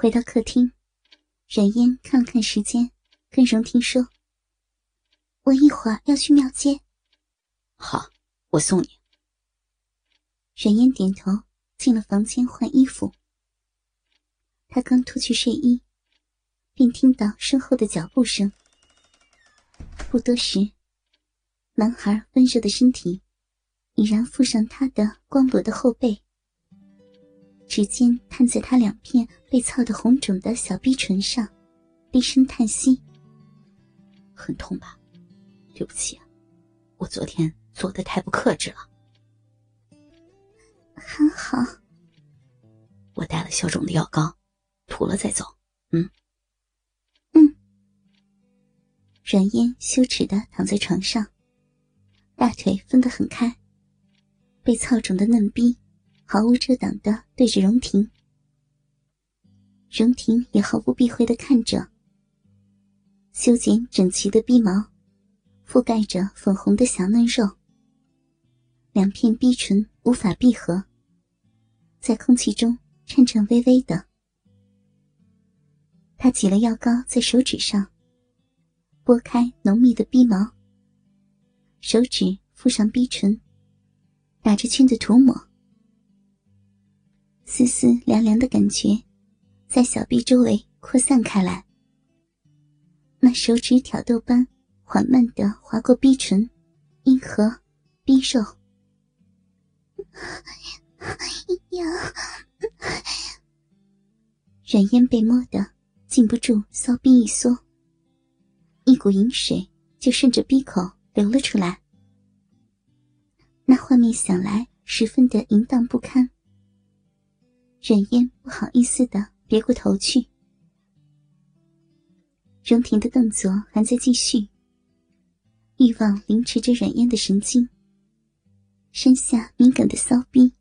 回到客厅，冉嫣看了看时间，跟荣婷说：“我一会儿要去庙街。”“好，我送你。”冉嫣点头，进了房间换衣服。她刚脱去睡衣，便听到身后的脚步声。不多时，男孩温热的身体已然附上他的光裸的后背，指尖探在他两片被操得红肿的小逼唇上，低声叹息：“很痛吧？对不起，我昨天做的太不克制了。”很好，我带了消肿的药膏，涂了再走。嗯，嗯。软烟羞耻的躺在床上，大腿分得很开，被操肿的嫩逼毫无遮挡的对着荣婷。荣婷也毫不避讳的看着，修剪整齐的鼻毛，覆盖着粉红的小嫩肉，两片逼唇无法闭合。在空气中颤颤巍巍的，他挤了药膏在手指上，拨开浓密的鼻毛，手指附上逼唇，打着圈的涂抹，丝丝凉凉的感觉在小臂周围扩散开来。那手指挑逗般缓慢的划过逼唇、阴核、逼肉。呀！软烟被摸得禁不住骚逼一缩，一股淫水就顺着逼口流了出来。那画面想来十分的淫荡不堪。软烟不好意思的别过头去。荣婷的动作还在继续，欲望凌迟着软烟的神经，身下敏感的骚逼。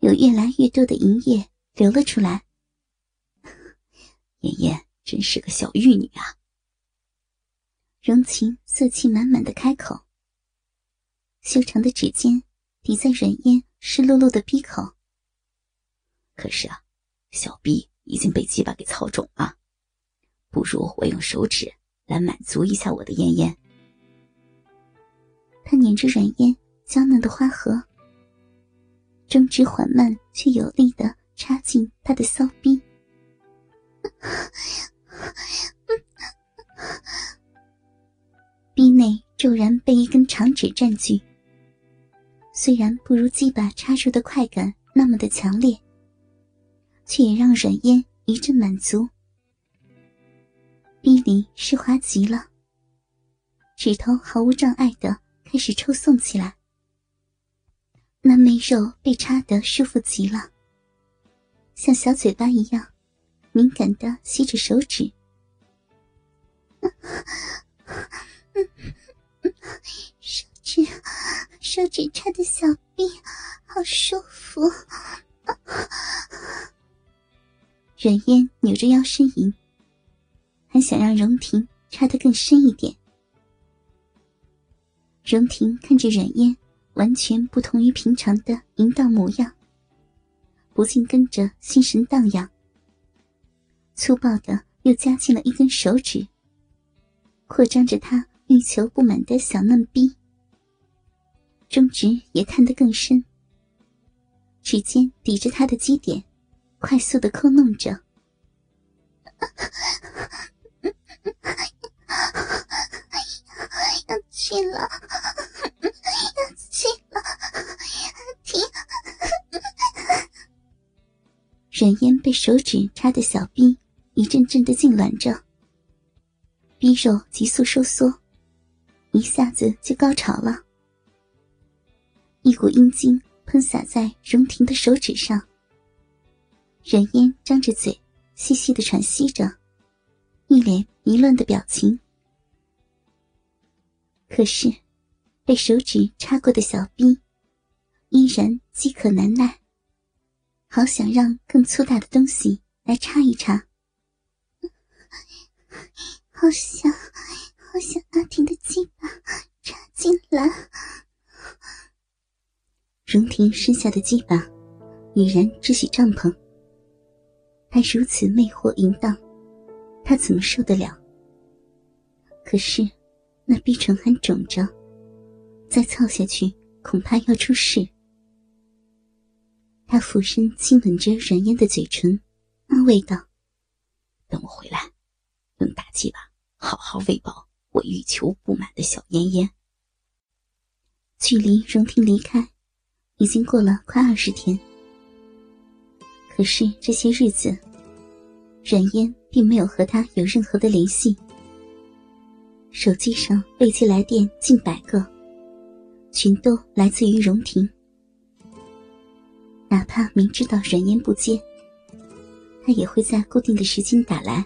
有越来越多的银液流了出来。妍妍真是个小玉女啊！荣晴色气满满的开口，修长的指尖抵在软烟湿漉漉的鼻口。可是啊，小臂已经被鸡巴给操肿了，不如我用手指来满足一下我的燕燕。他捻着软烟娇嫩的花核。中指缓慢却有力的插进他的骚逼，逼内骤然被一根长指占据。虽然不如鸡巴插入的快感那么的强烈，却也让软烟一阵满足。逼里湿滑极了，指头毫无障碍的开始抽送起来。那媚肉被插得舒服极了，像小嘴巴一样敏感的吸着手指，手指手指插的小臂好舒服。软烟扭着腰呻吟，还想让荣婷插得更深一点。荣婷看着软烟。完全不同于平常的淫荡模样，不禁跟着心神荡漾。粗暴的又加进了一根手指，扩张着他欲求不满的小嫩逼。中指也探得更深，指尖抵着他的基点，快速的抠弄着。要去了。软烟被手指插的小臂一阵阵的痉挛着，逼肉急速收缩，一下子就高潮了。一股阴茎喷洒在荣婷的手指上，软烟张着嘴，细细的喘息着，一脸迷乱的表情。可是，被手指插过的小逼依然饥渴难耐。好想让更粗大的东西来插一插，好想好想阿婷的鸡巴插进来。荣婷身下的鸡巴已然支起帐篷，还如此魅惑淫荡，他怎么受得了？可是，那逼唇还肿着，再操下去恐怕要出事。他俯身亲吻着阮烟的嘴唇，安慰道：“等我回来，用大鸡巴好好喂饱我欲求不满的小烟烟。”距离荣婷离开，已经过了快二十天。可是这些日子，阮烟并没有和他有任何的联系。手机上未接来电近百个，全都来自于荣婷。哪怕明知道阮烟不接，他也会在固定的时间打来。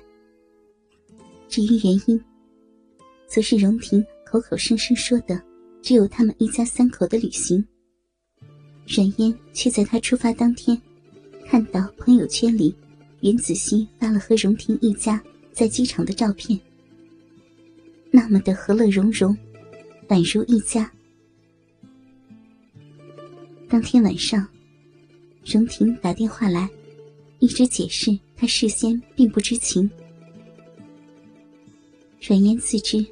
至于原因，则是荣婷口口声声说的只有他们一家三口的旅行，阮烟却在他出发当天。看到朋友圈里，袁子熙发了和荣婷一家在机场的照片，那么的和乐融融，宛如一家。当天晚上，荣婷打电话来，一直解释她事先并不知情。阮烟自知，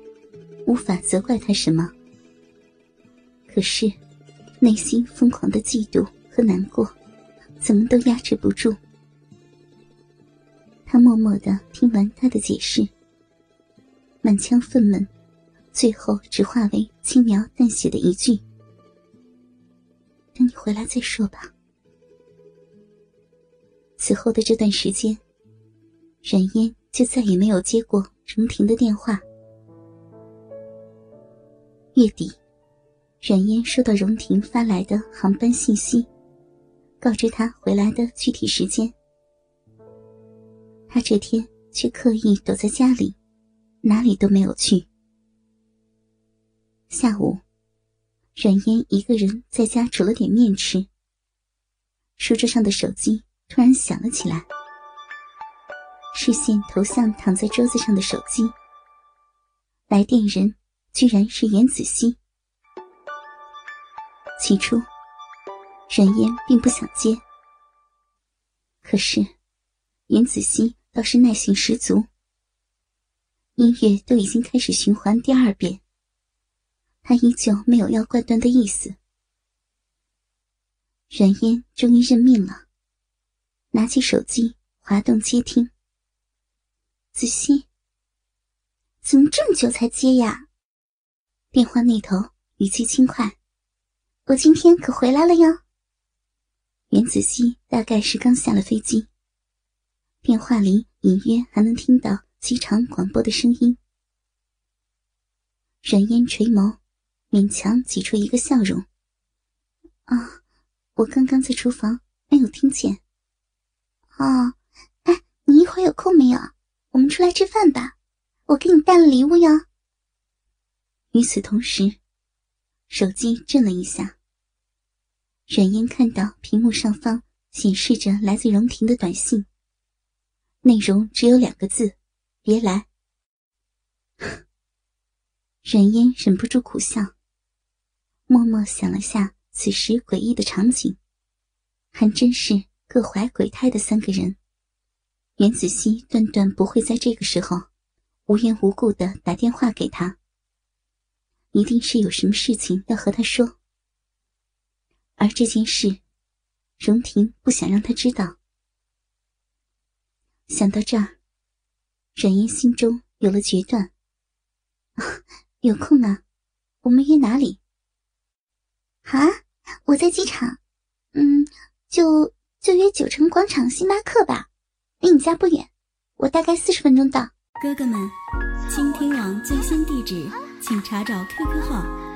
无法责怪她什么，可是内心疯狂的嫉妒和难过。怎么都压制不住。他默默的听完他的解释，满腔愤懑，最后只化为轻描淡写的一句：“等你回来再说吧。”此后的这段时间，冉嫣就再也没有接过荣婷的电话。月底，冉嫣收到荣婷发来的航班信息。告知他回来的具体时间，他这天却刻意躲在家里，哪里都没有去。下午，冉嫣一个人在家煮了点面吃。书桌上的手机突然响了起来，视线投向躺在桌子上的手机，来电人居然是严子熙。起初。冉嫣并不想接，可是云子熙倒是耐性十足。音乐都已经开始循环第二遍，他依旧没有要挂断的意思。冉嫣终于认命了，拿起手机滑动接听。子熙，怎么这么久才接呀？电话那头语气轻快：“我今天可回来了哟。”袁子熙大概是刚下了飞机，电话里隐约还能听到机场广播的声音。冉嫣垂眸，勉强挤出一个笑容：“啊，我刚刚在厨房，没有听见。哦，哎，你一会儿有空没有？我们出来吃饭吧，我给你带了礼物哟。”与此同时，手机震了一下。冉嫣看到屏幕上方显示着来自荣婷的短信，内容只有两个字：“别来。”冉嫣忍不住苦笑，默默想了下此时诡异的场景，还真是各怀鬼胎的三个人。袁子熙断断不会在这个时候无缘无故的打电话给他，一定是有什么事情要和他说。而这件事，荣婷不想让他知道。想到这儿，冉嫣心中有了决断。有空啊，我们约哪里？啊，我在机场。嗯，就就约九城广场星巴克吧，离你家不远，我大概四十分钟到。哥哥们，倾听网最新地址，请查找 QQ 号。